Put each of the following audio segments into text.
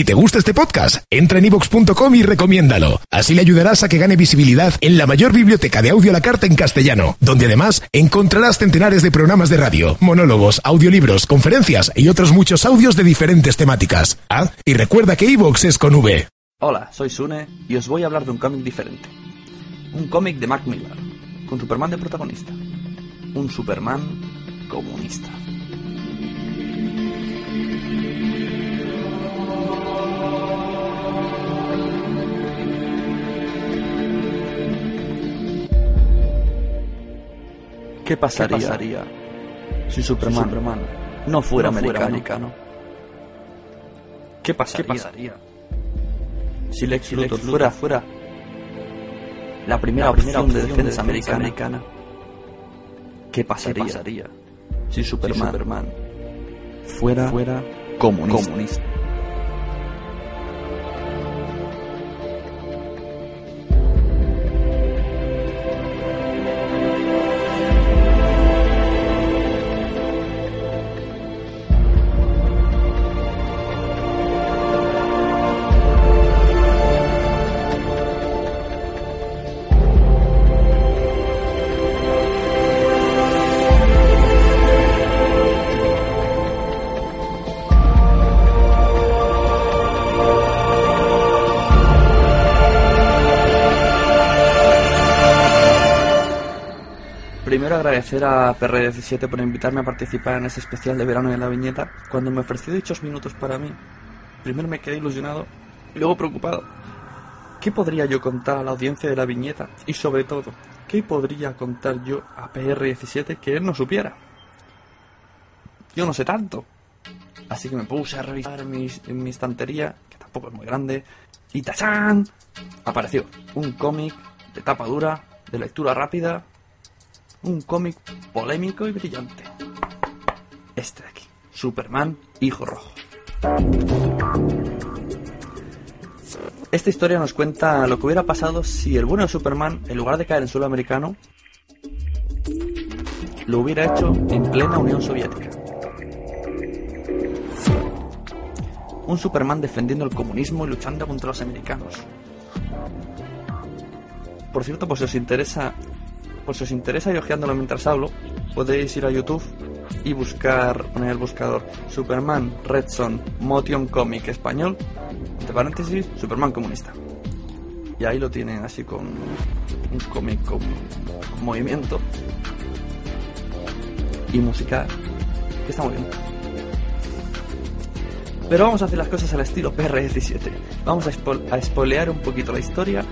Si te gusta este podcast, entra en ivox.com y recomiéndalo. Así le ayudarás a que gane visibilidad en la mayor biblioteca de audio a la carta en castellano, donde además encontrarás centenares de programas de radio, monólogos, audiolibros, conferencias y otros muchos audios de diferentes temáticas. Ah, y recuerda que iVox es con V. Hola, soy Sune y os voy a hablar de un cómic diferente. Un cómic de Mac Miller, con Superman de protagonista. Un Superman comunista. ¿Qué pasaría, si Superman, no fuera, americano? ¿Qué pasaría, si Lex Luthor fuera, fuera la primera, opción, de defensa, americana? ¿Qué pasaría, si Superman, fuera, fuera comunista? Primero agradecer a PR17 por invitarme a participar en ese especial de verano de la viñeta. Cuando me ofreció dichos minutos para mí, primero me quedé ilusionado y luego preocupado. ¿Qué podría yo contar a la audiencia de la viñeta? Y sobre todo, ¿qué podría contar yo a PR17 que él no supiera? Yo no sé tanto. Así que me puse a revisar mi estantería, que tampoco es muy grande, y ¡tachán! Apareció un cómic de tapa dura, de lectura rápida, un cómic polémico y brillante. Este de aquí, Superman, Hijo Rojo. Esta historia nos cuenta lo que hubiera pasado si el bueno de Superman, en lugar de caer en suelo americano, lo hubiera hecho en plena Unión Soviética. Un Superman defendiendo el comunismo y luchando contra los americanos. Por cierto, pues si os interesa pues si os interesa y ojeándolo mientras hablo, podéis ir a YouTube y buscar, poner el buscador Superman Red Son Motion Comic Español, entre paréntesis, Superman comunista. Y ahí lo tienen así con un cómic con, movimiento y música que está muy bien. Pero vamos a hacer las cosas al estilo PR17. Vamos a, espo a spoilear un poquito la historia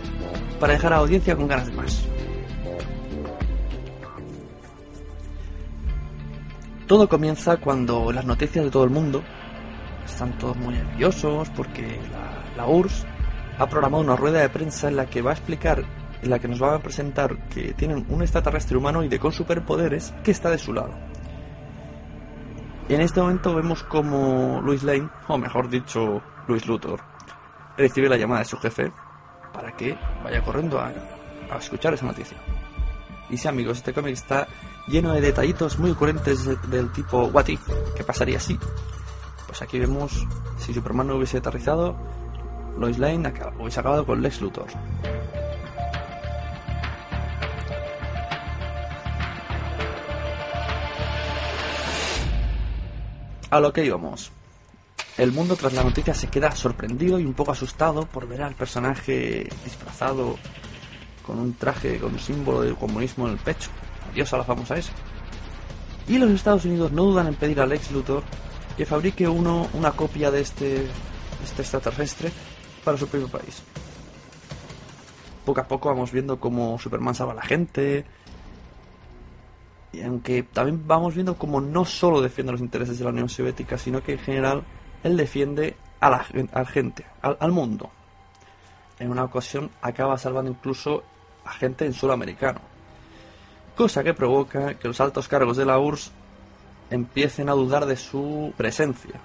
para dejar a la audiencia con ganas de más. Todo comienza cuando las noticias de todo el mundo están todos muy nerviosos porque la, la, URSS ha programado una rueda de prensa en la que va a explicar, en la que nos va a presentar que tienen un extraterrestre humanoide con superpoderes que está de su lado. Y en este momento vemos como Luis Lane, o mejor dicho, Luis Luthor, recibe la llamada de su jefe para que vaya corriendo a, a escuchar esa noticia. Y sí, amigos, este cómic está lleno de detallitos muy coherentes del tipo What if, ¿qué pasaría si? Pues aquí vemos si Superman no hubiese aterrizado, Lois Lane hubiese acabado con Lex Luthor. A lo que íbamos. El mundo tras la noticia se queda sorprendido y un poco asustado por ver al personaje disfrazado con un traje con un símbolo del comunismo en el pecho. Adiós a la famosa S. Y los Estados Unidos no dudan en pedir a Lex Luthor que fabrique uno, una copia de este, este extraterrestre para su propio país. Poco a poco vamos viendo cómo Superman salva a la gente. Y aunque también vamos viendo cómo no solo defiende los intereses de la Unión Soviética, sino que en general él defiende a la, a la gente, al, al mundo. En una ocasión acaba salvando incluso a gente en suelo americano cosa que provoca que los altos cargos de la URSS empiecen a dudar de su presencia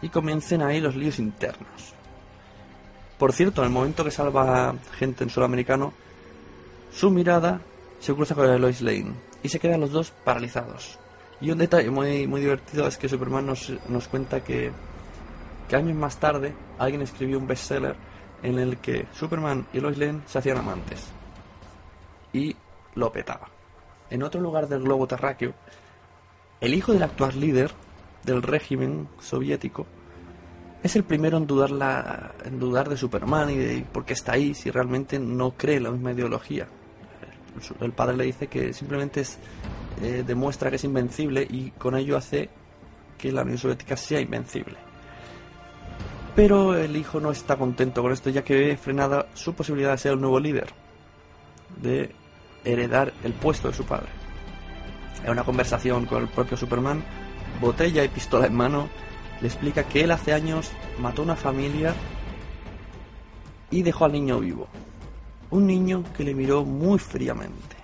y comiencen ahí los líos internos. Por cierto, en el momento que salva gente en suelo americano, su mirada se cruza con la de Lois Lane y se quedan los dos paralizados. Y un detalle muy, muy divertido es que Superman nos, nos cuenta que, que años más tarde alguien escribió un bestseller en el que Superman y Lois Lane se hacían amantes. Y lo petaba. En otro lugar del globo terráqueo, el hijo del actual líder del régimen soviético es el primero en dudar, la, en dudar de Superman y de por qué está ahí si realmente no cree la misma ideología. El padre le dice que simplemente es, eh, demuestra que es invencible y con ello hace que la Unión Soviética sea invencible. Pero el hijo no está contento con esto ya que ve frenada su posibilidad de ser el nuevo líder, de heredar el puesto de su padre. En una conversación con el propio Superman, botella y pistola en mano, le explica que él hace años mató a una familia y dejó al niño vivo. Un niño que le miró muy fríamente.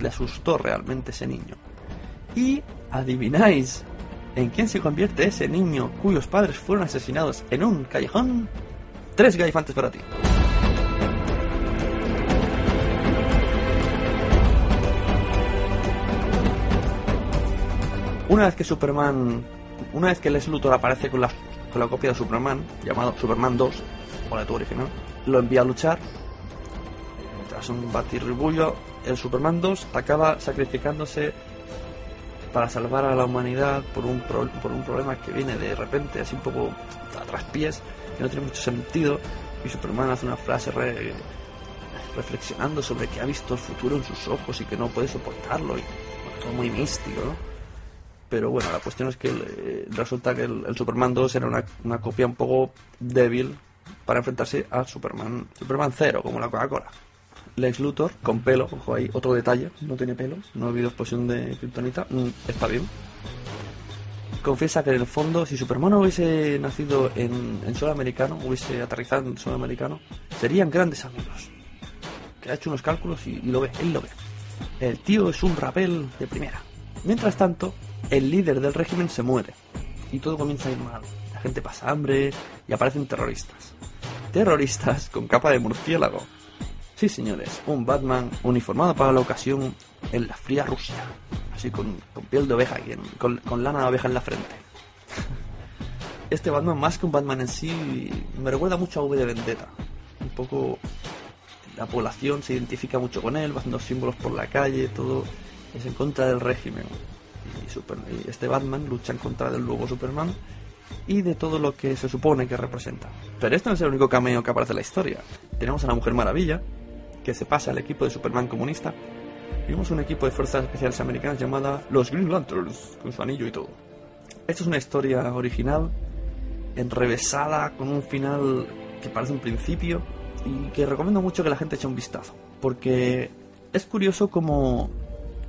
Le asustó realmente ese niño. Y adivináis en quién se convierte ese niño cuyos padres fueron asesinados en un callejón. Tres gaifantes para ti. Una vez que Superman, una vez que Les Luthor aparece con la, con la copia de Superman, llamado Superman 2, o la tu original, lo envía a luchar. Tras un batirribullo, el Superman 2 acaba sacrificándose para salvar a la humanidad por un, por un problema que viene de repente, así un poco a traspiés, que no tiene mucho sentido. Y Superman hace una frase reflexionando sobre que ha visto el futuro en sus ojos y que no puede soportarlo. Y todo muy místico, ¿no? Pero bueno, la cuestión es que eh, resulta que el, Superman 2 era una, una, copia un poco débil para enfrentarse a Superman, Superman 0, como la Coca-Cola. Lex Luthor, con pelo, ojo ahí, otro detalle, no tiene pelos, no ha habido explosión de kriptonita, mm, está bien. Confiesa que en el fondo, si Superman hubiese nacido en, en suelo americano, hubiese aterrizado en suelo americano, serían grandes amigos. Que ha hecho unos cálculos y, y lo ve, él lo ve. El tío es un rapel de primera. Mientras tanto, el líder del régimen se muere y todo comienza a ir mal. La gente pasa hambre y aparecen terroristas. Terroristas con capa de murciélago. Sí, señores, un Batman uniformado para la ocasión en la fría Rusia. Así con, piel de oveja y con, lana de oveja en la frente. Este Batman, más que un Batman en sí, me recuerda mucho a V de Vendetta. Un poco. La población se identifica mucho con él, va haciendo símbolos por la calle, todo es en contra del régimen y, este Batman lucha en contra del nuevo Superman y de todo lo que se supone que representa. Pero este no es el único cameo que aparece en la historia. Tenemos a la Mujer Maravilla, que se pasa al equipo de Superman comunista, y vemos un equipo de fuerzas especiales americanas llamada los Green Lanterns, con su anillo y todo. Esto es una historia original, enrevesada, con un final que parece un principio, y que recomiendo mucho que la gente eche un vistazo, porque es curioso como,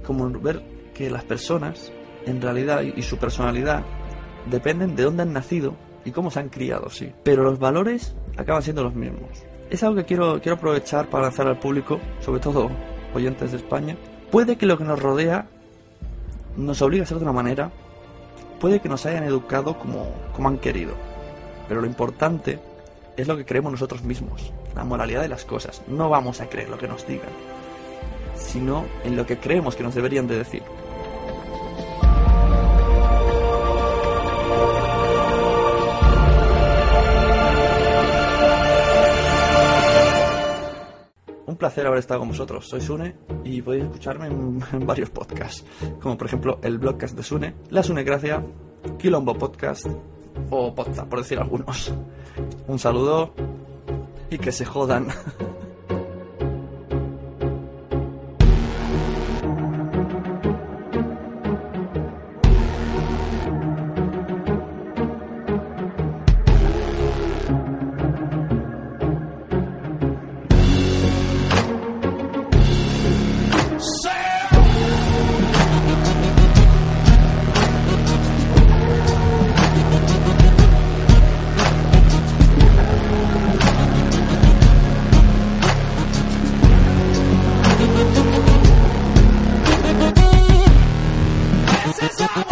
como ver que las personas, en realidad, y su personalidad, dependen de dónde han nacido y cómo se han criado, sí. Pero los valores acaban siendo los mismos. Es algo que quiero, quiero aprovechar para lanzar al público, sobre todo oyentes de España. Puede que lo que nos rodea nos obligue a ser de una manera, puede que nos hayan educado como, como han querido. Pero lo importante es lo que creemos nosotros mismos, la moralidad de las cosas. No vamos a creer lo que nos digan, sino en lo que creemos que nos deberían de decir. Placer haber estado con vosotros. Soy Sune y podéis escucharme en, varios podcasts, como por ejemplo el blogcast de Sune, La Sune Gracia, Quilombo Podcast o Podcast, por decir algunos. Un saludo y que se jodan. What's?